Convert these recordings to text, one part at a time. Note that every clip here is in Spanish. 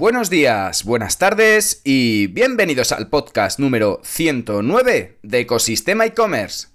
Buenos días, buenas tardes y bienvenidos al podcast número 109 de Ecosistema e-commerce.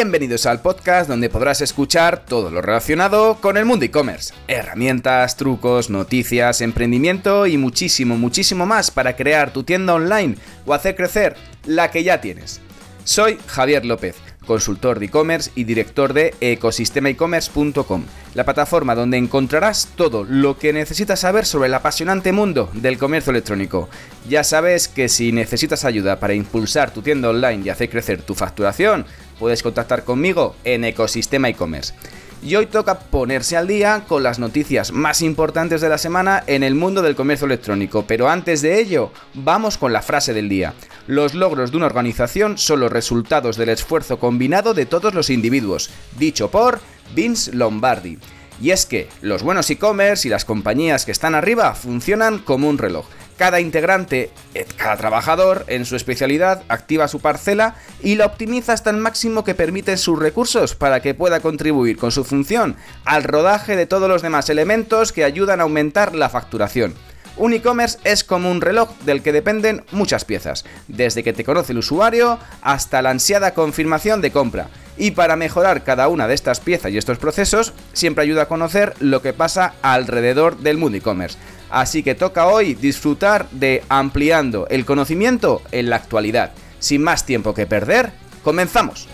Bienvenidos al podcast donde podrás escuchar todo lo relacionado con el mundo e-commerce. Herramientas, trucos, noticias, emprendimiento y muchísimo, muchísimo más para crear tu tienda online o hacer crecer la que ya tienes. Soy Javier López, consultor de e-commerce y director de ecosistemaecommerce.com, la plataforma donde encontrarás todo lo que necesitas saber sobre el apasionante mundo del comercio electrónico. Ya sabes que si necesitas ayuda para impulsar tu tienda online y hacer crecer tu facturación, puedes contactar conmigo en Ecosistema e-commerce. Y hoy toca ponerse al día con las noticias más importantes de la semana en el mundo del comercio electrónico. Pero antes de ello, vamos con la frase del día. Los logros de una organización son los resultados del esfuerzo combinado de todos los individuos, dicho por Vince Lombardi. Y es que los buenos e-commerce y las compañías que están arriba funcionan como un reloj cada integrante, eh, cada trabajador en su especialidad activa su parcela y la optimiza hasta el máximo que permiten sus recursos para que pueda contribuir con su función al rodaje de todos los demás elementos que ayudan a aumentar la facturación. Un e-commerce es como un reloj del que dependen muchas piezas, desde que te conoce el usuario hasta la ansiada confirmación de compra. Y para mejorar cada una de estas piezas y estos procesos, siempre ayuda a conocer lo que pasa alrededor del mundo e-commerce. Así que toca hoy disfrutar de ampliando el conocimiento en la actualidad. Sin más tiempo que perder, comenzamos.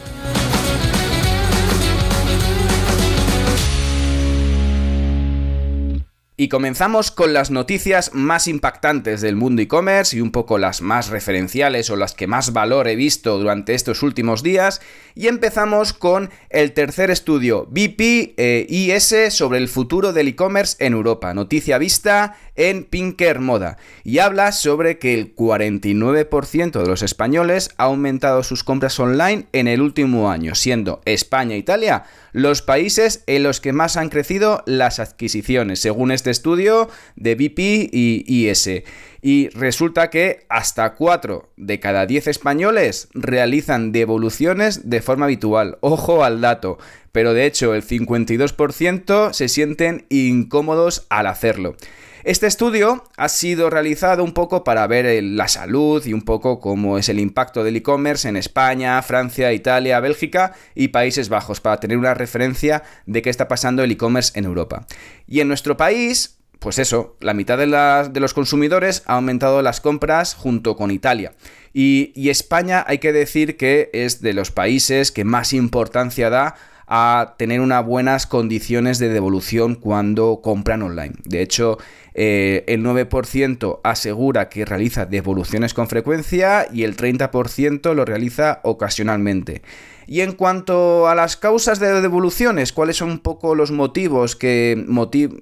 Y comenzamos con las noticias más impactantes del mundo e-commerce y un poco las más referenciales o las que más valor he visto durante estos últimos días. Y empezamos con el tercer estudio BP eh, IS sobre el futuro del e-commerce en Europa. Noticia vista en Pinker Moda. Y habla sobre que el 49% de los españoles ha aumentado sus compras online en el último año, siendo España e Italia los países en los que más han crecido las adquisiciones, según este estudio de BP y IS. Y resulta que hasta 4 de cada 10 españoles realizan devoluciones de forma habitual. Ojo al dato. Pero de hecho el 52% se sienten incómodos al hacerlo. Este estudio ha sido realizado un poco para ver la salud y un poco cómo es el impacto del e-commerce en España, Francia, Italia, Bélgica y Países Bajos, para tener una referencia de qué está pasando el e-commerce en Europa. Y en nuestro país, pues eso, la mitad de, los consumidores ha aumentado las compras junto con Italia. Y, y España hay que decir que es de los países que más importancia da a tener unas buenas condiciones de devolución cuando compran online. De hecho, eh, el 9% asegura que realiza devoluciones con frecuencia y el 30% lo realiza ocasionalmente. Y en cuanto a las causas de devoluciones, ¿cuáles son un poco los motivos que,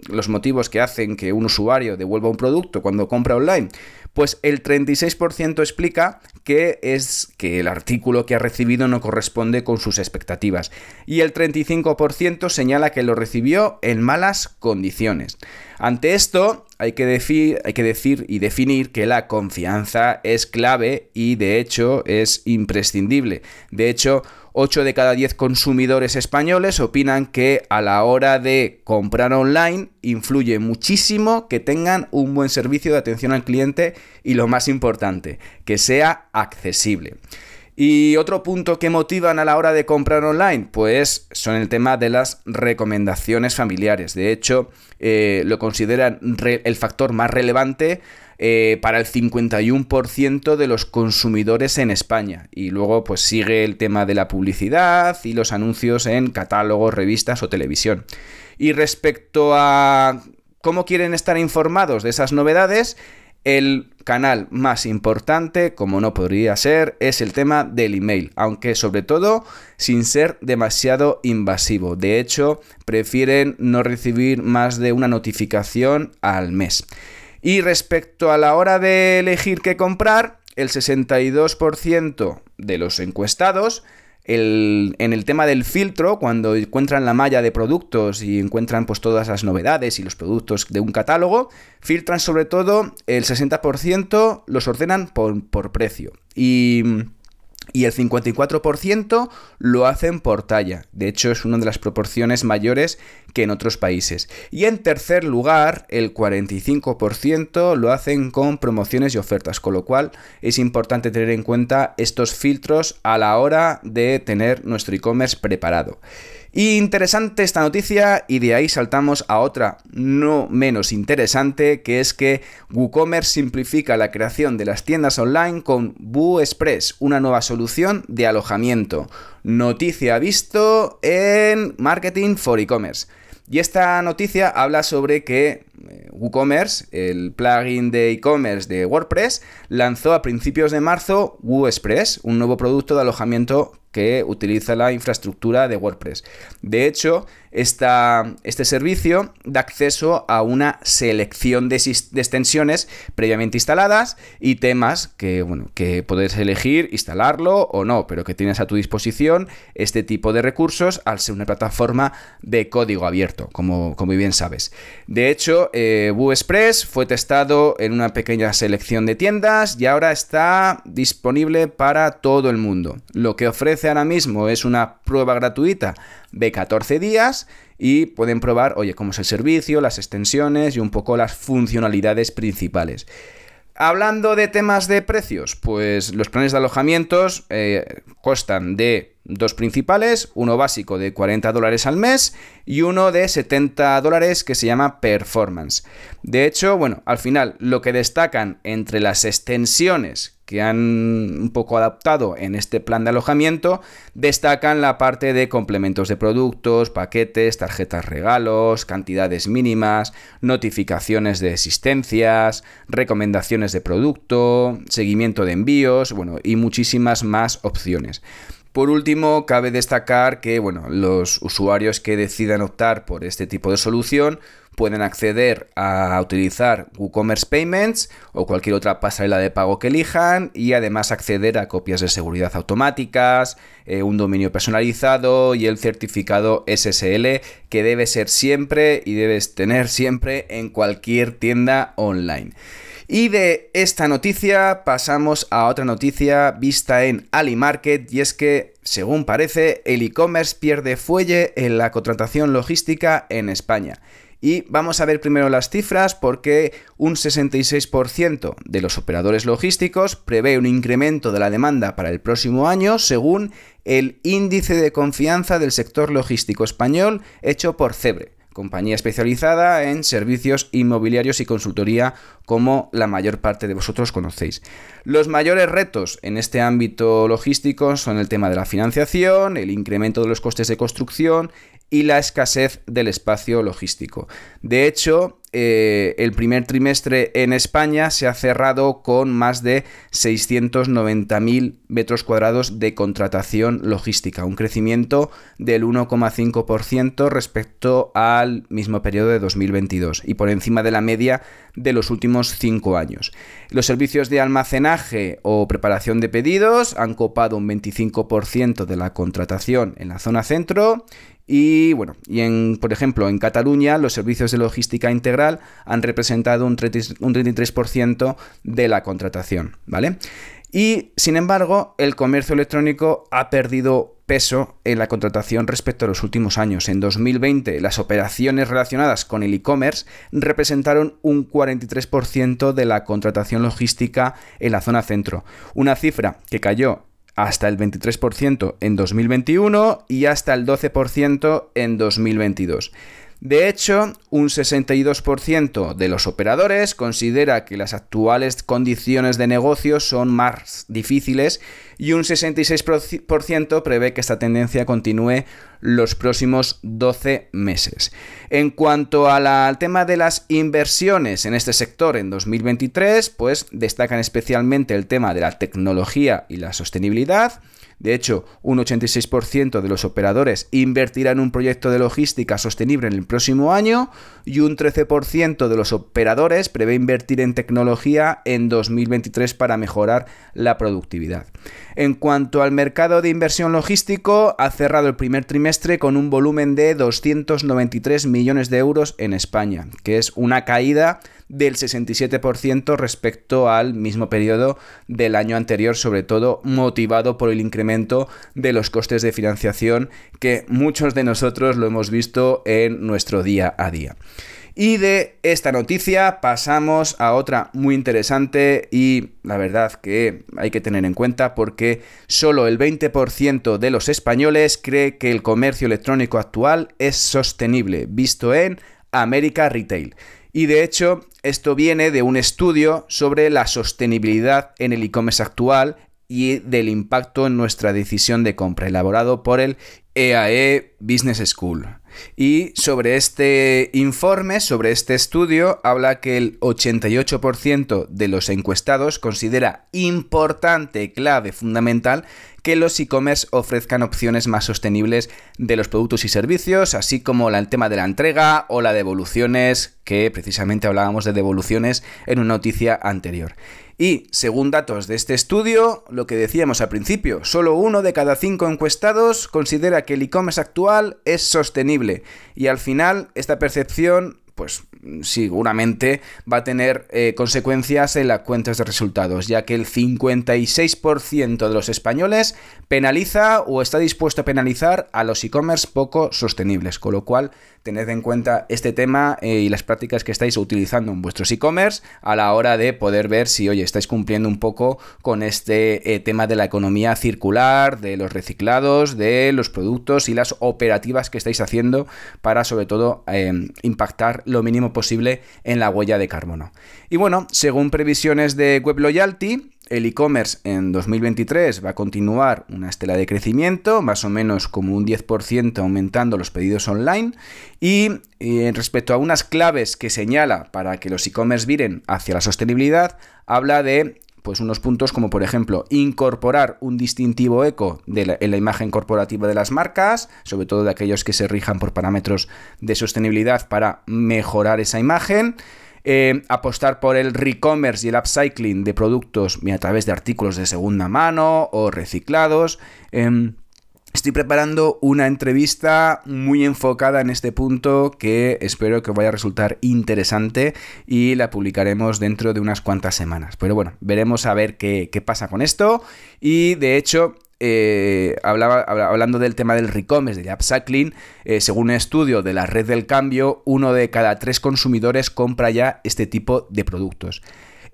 los motivos que hacen que un usuario devuelva un producto cuando compra online? Pues el 36% explica que es que el artículo que ha recibido no corresponde con sus expectativas y el 35% señala que lo recibió en malas condiciones. Ante esto, hay que, decir, hay que decir y definir que la confianza es clave y de hecho es imprescindible. De hecho, 8 de cada 10 consumidores españoles opinan que a la hora de comprar online influye muchísimo que tengan un buen servicio de atención al cliente y lo más importante, que sea accesible. Y otro punto que motivan a la hora de comprar online, pues son el tema de las recomendaciones familiares. De hecho, eh, lo consideran el factor más relevante eh, para el 51% de los consumidores en España. Y luego pues sigue el tema de la publicidad y los anuncios en catálogos, revistas o televisión. Y respecto a cómo quieren estar informados de esas novedades, el canal más importante, como no podría ser, es el tema del email, aunque sobre todo sin ser demasiado invasivo. De hecho, prefieren no recibir más de una notificación al mes. Y respecto a la hora de elegir qué comprar, el 62% de los encuestados en el tema del filtro, cuando encuentran la malla de productos y encuentran pues todas las novedades y los productos de un catálogo, filtran sobre todo el 60%, los ordenan por, por precio. Y y el 54% lo hacen por talla. De hecho, es una de las proporciones mayores que en otros países. Y en tercer lugar, el 45% lo hacen con promociones y ofertas, con lo cual es importante tener en cuenta estos filtros a la hora de tener nuestro e-commerce preparado. Interesante esta noticia y de ahí saltamos a otra no menos interesante, que es que WooCommerce simplifica la creación de las tiendas online con WooExpress, una nueva solución de alojamiento. Noticia visto en Marketing for E-Commerce. Y esta noticia habla sobre que eh, WooCommerce, el plugin de e-commerce de WordPress, lanzó a principios de marzo WooExpress, un nuevo producto de alojamiento que utiliza la infraestructura de WordPress. De hecho, este servicio da acceso a una selección de, extensiones previamente instaladas y temas que, bueno, que puedes elegir instalarlo o no, pero que tienes a tu disposición este tipo de recursos al ser una plataforma de código abierto, como, como bien sabes. De hecho, eh, fue testado en una pequeña selección de tiendas y ahora está disponible para todo el mundo. Lo que ofrece ahora mismo es una prueba gratuita de 14 días y pueden probar, oye, cómo es el servicio, las extensiones y un poco las funcionalidades principales. Hablando de temas de precios, pues los planes de alojamientos eh, costan de dos principales, uno básico de 40 dólares al mes y uno de 70 dólares que se llama Performance. De hecho, bueno, al final lo que destacan entre las extensiones que han un poco adaptado en este plan de alojamiento, destacan la parte de complementos de productos, paquetes, tarjetas regalos, cantidades mínimas, notificaciones de existencias, recomendaciones de producto, seguimiento de envíos, bueno, y muchísimas más opciones. Por último, cabe destacar que bueno, los usuarios que decidan optar por este tipo de solución pueden acceder a utilizar WooCommerce Payments o cualquier otra pasarela de pago que elijan y además acceder a copias de seguridad automáticas, eh, un dominio personalizado y el certificado SSL que debe ser siempre y debes tener siempre en cualquier tienda online. Y de esta noticia pasamos a otra noticia vista en AliMarket y es que, según parece, el e-commerce pierde fuelle en la contratación logística en España. Y vamos a ver primero las cifras porque un 66% de los operadores logísticos prevé un incremento de la demanda para el próximo año según el índice de confianza del sector logístico español hecho por Cebre compañía especializada en servicios inmobiliarios y consultoría como la mayor parte de vosotros conocéis. Los mayores retos en este ámbito logístico son el tema de la financiación, el incremento de los costes de construcción y la escasez del espacio logístico. De hecho, eh, el primer trimestre en España se ha cerrado con más de 690.000 metros cuadrados de contratación logística, un crecimiento del 1,5% respecto al mismo periodo de 2022 y por encima de la media de los últimos cinco años. Los servicios de almacenaje o preparación de pedidos han copado un 25% de la contratación en la zona centro y bueno, y en, por ejemplo, en Cataluña los servicios de logística integral han representado un, 33% de la contratación, ¿vale? Y sin embargo, el comercio electrónico ha perdido peso en la contratación respecto a los últimos años. En 2020, las operaciones relacionadas con el e-commerce representaron un 43% de la contratación logística en la zona centro, una cifra que cayó hasta el 23% en 2021 y hasta el 12% en 2022. De hecho, un 62% de los operadores considera que las actuales condiciones de negocio son más difíciles y un 66% prevé que esta tendencia continúe los próximos 12 meses. En cuanto al tema de las inversiones en este sector en 2023, pues destacan especialmente el tema de la tecnología y la sostenibilidad De hecho, un 86% de los operadores invertirá en un proyecto de logística sostenible en el próximo año y un 13% de los operadores prevé invertir en tecnología en 2023 para mejorar la productividad. En cuanto al mercado de inversión logístico, ha cerrado el primer trimestre con un volumen de 293 millones de euros en España, que es una caída del 67% respecto al mismo periodo del año anterior, sobre todo motivado por el incremento de los costes de financiación que muchos de nosotros lo hemos visto en nuestro día a día. Y de esta noticia pasamos a otra muy interesante y la verdad que hay que tener en cuenta porque solo el 20% de los españoles cree que el comercio electrónico actual es sostenible, visto en América Retail. Y de hecho, esto viene de un estudio sobre la sostenibilidad en el e-commerce actual y del impacto en nuestra decisión de compra, elaborado por el EAE e Business School. Y sobre este informe, sobre este estudio, habla que el 88% de los encuestados considera importante, clave, fundamental que los e-commerce ofrezcan opciones más sostenibles de los productos y servicios, así como el tema de la entrega o la devoluciones, que precisamente hablábamos de devoluciones en una noticia anterior. Y, según datos de este estudio, lo que decíamos al principio, solo uno de cada cinco encuestados considera que el e-commerce actual es sostenible. Y al final, esta percepción pues seguramente va a tener eh, consecuencias en las cuentas de resultados, ya que el 56% de los españoles penaliza o está dispuesto a penalizar a los e-commerce poco sostenibles, con lo cual tened en cuenta este tema eh, y las prácticas que estáis utilizando en vuestros e-commerce a la hora de poder ver si, oye, estáis cumpliendo un poco con este eh, tema de la economía circular, de los reciclados, de los productos y las operativas que estáis haciendo para sobre todo impactar lo mínimo posible en la huella de carbono. Y bueno, según previsiones de Web Loyalty, el e-commerce en 2023 va a continuar una estela de crecimiento, más o menos como un 10% aumentando los pedidos online. Y, respecto a unas claves que señala para que los e-commerce viren hacia la sostenibilidad, habla de pues unos puntos como por ejemplo incorporar un distintivo eco en la imagen corporativa de las marcas, sobre todo de aquellos que se rijan por parámetros de sostenibilidad para mejorar esa imagen. Eh, apostar por el re-commerce y el upcycling de productos a través de artículos de segunda mano o reciclados. Em, estoy preparando una entrevista muy enfocada en este punto que espero que vaya a resultar interesante y la publicaremos dentro de unas cuantas semanas. Pero bueno, veremos a ver qué, pasa con esto. Y de hecho, eh, hablaba, hablando del tema del recommerce, del upcycling, eh, según un estudio de la red del cambio, uno de cada tres consumidores compra ya este tipo de productos.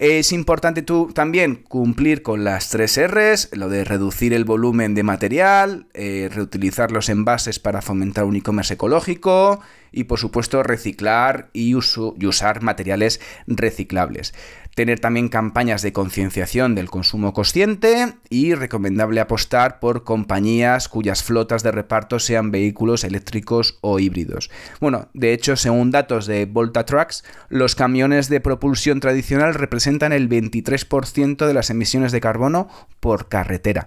Es importante tú también cumplir con las tres R's, lo de reducir el volumen de material, eh, reutilizar los envases para fomentar un e-commerce ecológico y por supuesto reciclar y, y usar materiales reciclables tener también campañas de concienciación del consumo consciente y recomendable apostar por compañías cuyas flotas de reparto sean vehículos eléctricos o híbridos. Bueno, de hecho, según datos de Volta Trucks, los camiones de propulsión tradicional representan el 23% de las emisiones de carbono por carretera.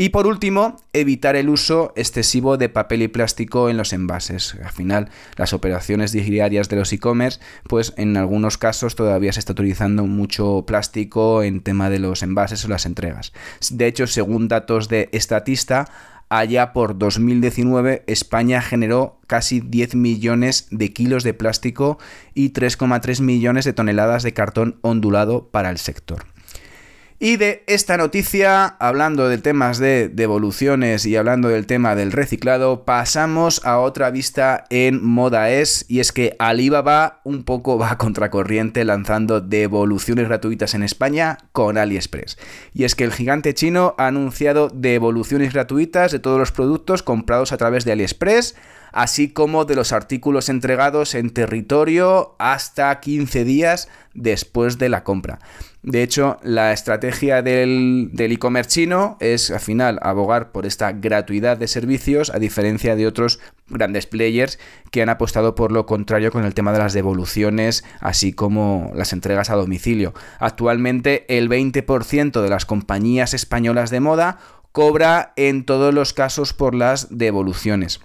Y por último, evitar el uso excesivo de papel y plástico en los envases. Al final, las operaciones diarias de los e-commerce, pues en algunos casos todavía se está utilizando mucho plástico en tema de los envases o las entregas. De hecho, según datos de Estatista, allá por 2019 España generó casi 10 millones de kilos de plástico y 3,3 millones de toneladas de cartón ondulado para el sector. Y de esta noticia, hablando de temas de devoluciones y hablando del tema del reciclado, pasamos a otra vista en Moda Es, y es que Alibaba un poco va a contracorriente lanzando devoluciones gratuitas en España con AliExpress. Y es que el gigante chino ha anunciado devoluciones gratuitas de todos los productos comprados a través de AliExpress, así como de los artículos entregados en territorio hasta 15 días después de la compra. De hecho, la estrategia del e-commerce chino es al final abogar por esta gratuidad de servicios a diferencia de otros grandes players que han apostado por lo contrario con el tema de las devoluciones así como las entregas a domicilio. Actualmente el 20% de las compañías españolas de moda cobra en todos los casos por las devoluciones.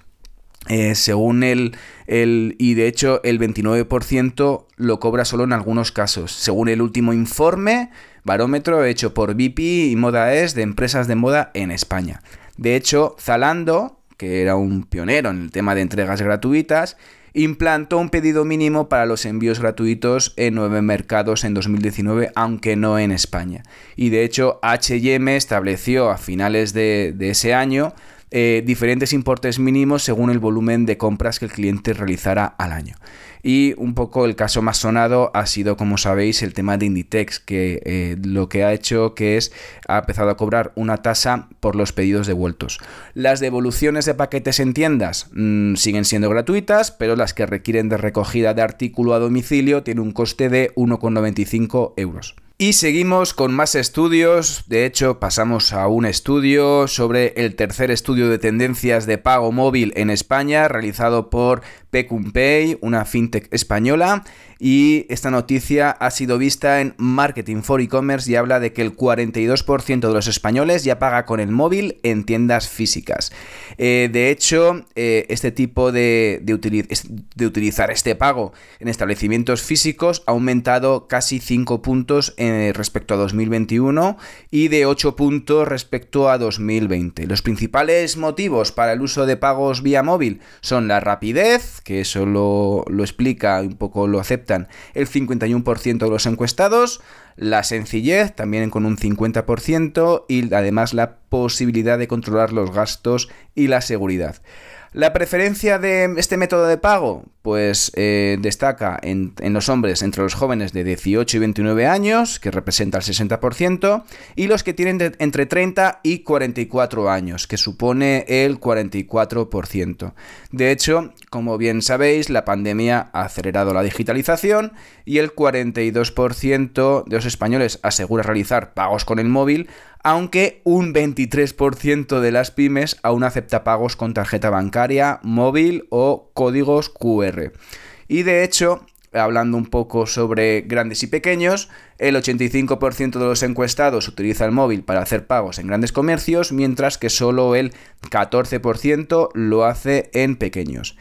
Eh, según el, y de hecho el 29% lo cobra solo en algunos casos. Según el último informe, barómetro hecho por BP y Moda de empresas de moda en España. De hecho, Zalando, que era un pionero en el tema de entregas gratuitas, implantó un pedido mínimo para los envíos gratuitos en nueve mercados en 2019, aunque no en España. Y de hecho, HM estableció a finales de ese año eh, diferentes importes mínimos según el volumen de compras que el cliente realizara al año. Y un poco el caso más sonado ha sido, como sabéis, el tema de Inditex, que eh, lo que ha hecho que es ha empezado a cobrar una tasa por los pedidos devueltos. Las devoluciones de paquetes en tiendas mm, siguen siendo gratuitas, pero las que requieren de recogida de artículo a domicilio tienen un coste de 1,95 euros. Y seguimos con más estudios, de hecho pasamos a un estudio sobre el tercer estudio de tendencias de pago móvil en España realizado por Pecumpay, una fintech española, y esta noticia ha sido vista en Marketing for E-Commerce y habla de que el 42% de los españoles ya paga con el móvil en tiendas físicas. Eh, de hecho, eh, este tipo de, de, utilizar este pago en establecimientos físicos ha aumentado casi 5 puntos eh, respecto a 2021 y de 8 puntos respecto a 2020. Los principales motivos para el uso de pagos vía móvil son la rapidez, que eso lo, lo explica, un poco lo acepta el 51% de los encuestados, la sencillez también con un 50% y además la posibilidad de controlar los gastos y la seguridad. La preferencia de este método de pago, pues eh, destaca en, los hombres entre los jóvenes de 18 y 29 años, que representa el 60%, y los que tienen entre 30 y 44 años, que supone el 44%. De hecho, como bien sabéis, la pandemia ha acelerado la digitalización y el 42% de los españoles asegura realizar pagos con el móvil, aunque un 23% de las pymes aún acepta pagos con tarjeta bancaria, móvil o códigos QR. Y de hecho, hablando un poco sobre grandes y pequeños, el 85% de los encuestados utiliza el móvil para hacer pagos en grandes comercios, mientras que solo el 14% lo hace en pequeños.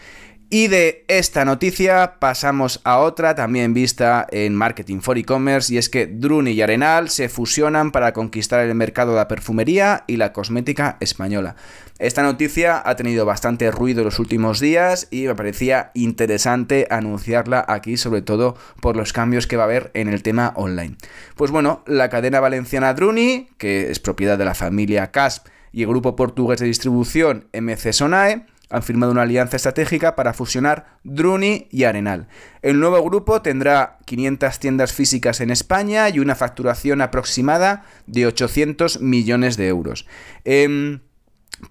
Y de esta noticia pasamos a otra también vista en Marketing for E-Commerce y es que Druni y Arenal se fusionan para conquistar el mercado de la perfumería y la cosmética española. Esta noticia ha tenido bastante ruido los últimos días y me parecía interesante anunciarla aquí sobre todo por los cambios que va a haber en el tema online. Pues bueno, la cadena valenciana Druni, que es propiedad de la familia CASP y el grupo portugués de distribución MC Sonae, han firmado una alianza estratégica para fusionar Druni y Arenal. El nuevo grupo tendrá 500 tiendas físicas en España y una facturación aproximada de 800 millones de euros. Em,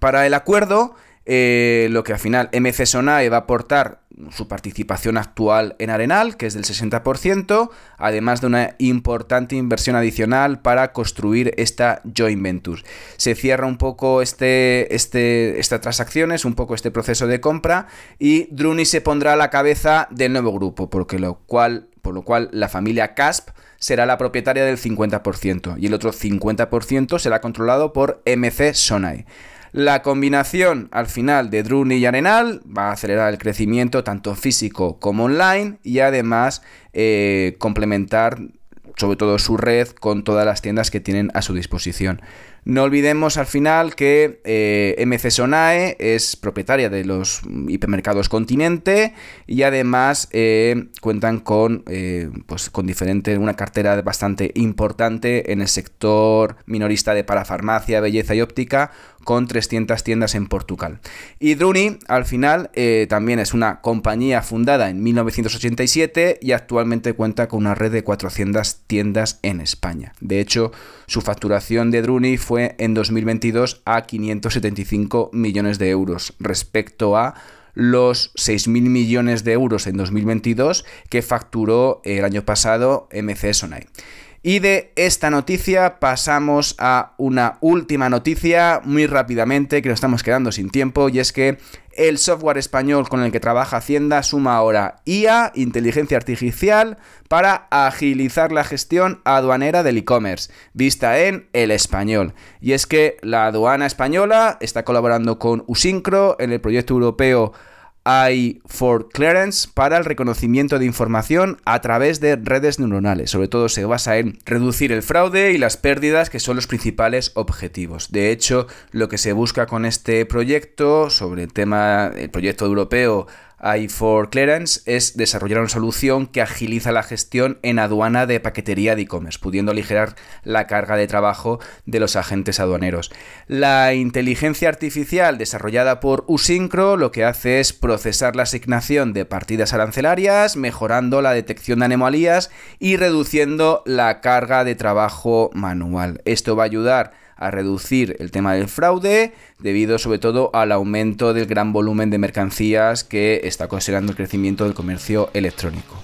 para el acuerdo, eh, lo que al final MC Sonae va a aportar su participación actual en Arenal, que es del 60%, además de una importante inversión adicional para construir esta joint venture. Se cierra un poco este, este, esta transacción, es un poco este proceso de compra, y Druni se pondrá a la cabeza del nuevo grupo, porque lo cual, por lo cual la familia Casp será la propietaria del 50% y el otro 50% será controlado por MC Sonae. La combinación al final de Druni y Arenal va a acelerar el crecimiento tanto físico como online y además eh, complementar sobre todo su red con todas las tiendas que tienen a su disposición. No olvidemos al final que eh, MC Sonae es propietaria de los hipermercados Continente y además eh, cuentan con, eh, pues con diferente, una cartera bastante importante en el sector minorista de parafarmacia, belleza y óptica con 300 tiendas en Portugal. Y Druni, al final, también es una compañía fundada en 1987 y actualmente cuenta con una red de 400 tiendas en España. De hecho, su facturación de Druni fue en 2022 a 575 millones de euros respecto a los 6.000 millones de euros en 2022 que facturó el año pasado MC Sonai. Y de esta noticia pasamos a una última noticia muy rápidamente que nos estamos quedando sin tiempo y es que el software español con el que trabaja Hacienda suma ahora IA, inteligencia artificial, para agilizar la gestión aduanera del e-commerce, vista en el español. Y es que la aduana española está colaborando con Usincro en el proyecto europeo hay for Clearance para el reconocimiento de información a través de redes neuronales. Sobre todo se basa en reducir el fraude y las pérdidas que son los principales objetivos. De hecho, lo que se busca con este proyecto sobre el tema, el proyecto europeo i4 Clearance es desarrollar una solución que agiliza la gestión en aduana de paquetería de e-commerce, pudiendo aligerar la carga de trabajo de los agentes aduaneros. La inteligencia artificial desarrollada por Usincro lo que hace es procesar la asignación de partidas arancelarias, mejorando la detección de anomalías y reduciendo la carga de trabajo manual. Esto va a ayudar a reducir el tema del fraude debido sobre todo al aumento del gran volumen de mercancías que está considerando el crecimiento del comercio electrónico.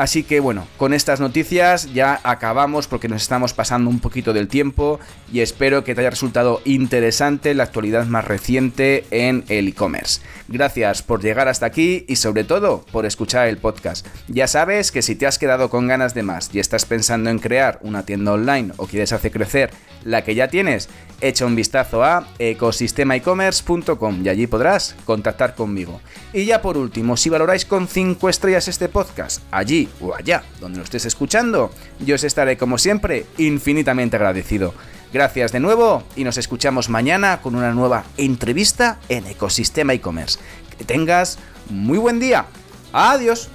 Así que bueno, con estas noticias ya acabamos porque nos estamos pasando un poquito del tiempo y espero que te haya resultado interesante la actualidad más reciente en el e-commerce. Gracias por llegar hasta aquí y sobre todo por escuchar el podcast. Ya sabes que si te has quedado con ganas de más y estás pensando en crear una tienda online o quieres hacer crecer la que ya tienes, echa un vistazo a ecosistemaecommerce.com y allí podrás contactar conmigo. Y ya por último, si valoráis con 5 estrellas este podcast, allí o allá donde lo estés escuchando, yo os estaré como siempre infinitamente agradecido. Gracias de nuevo y nos escuchamos mañana con una nueva entrevista en Ecosistema e-commerce. Que tengas muy buen día. Adiós.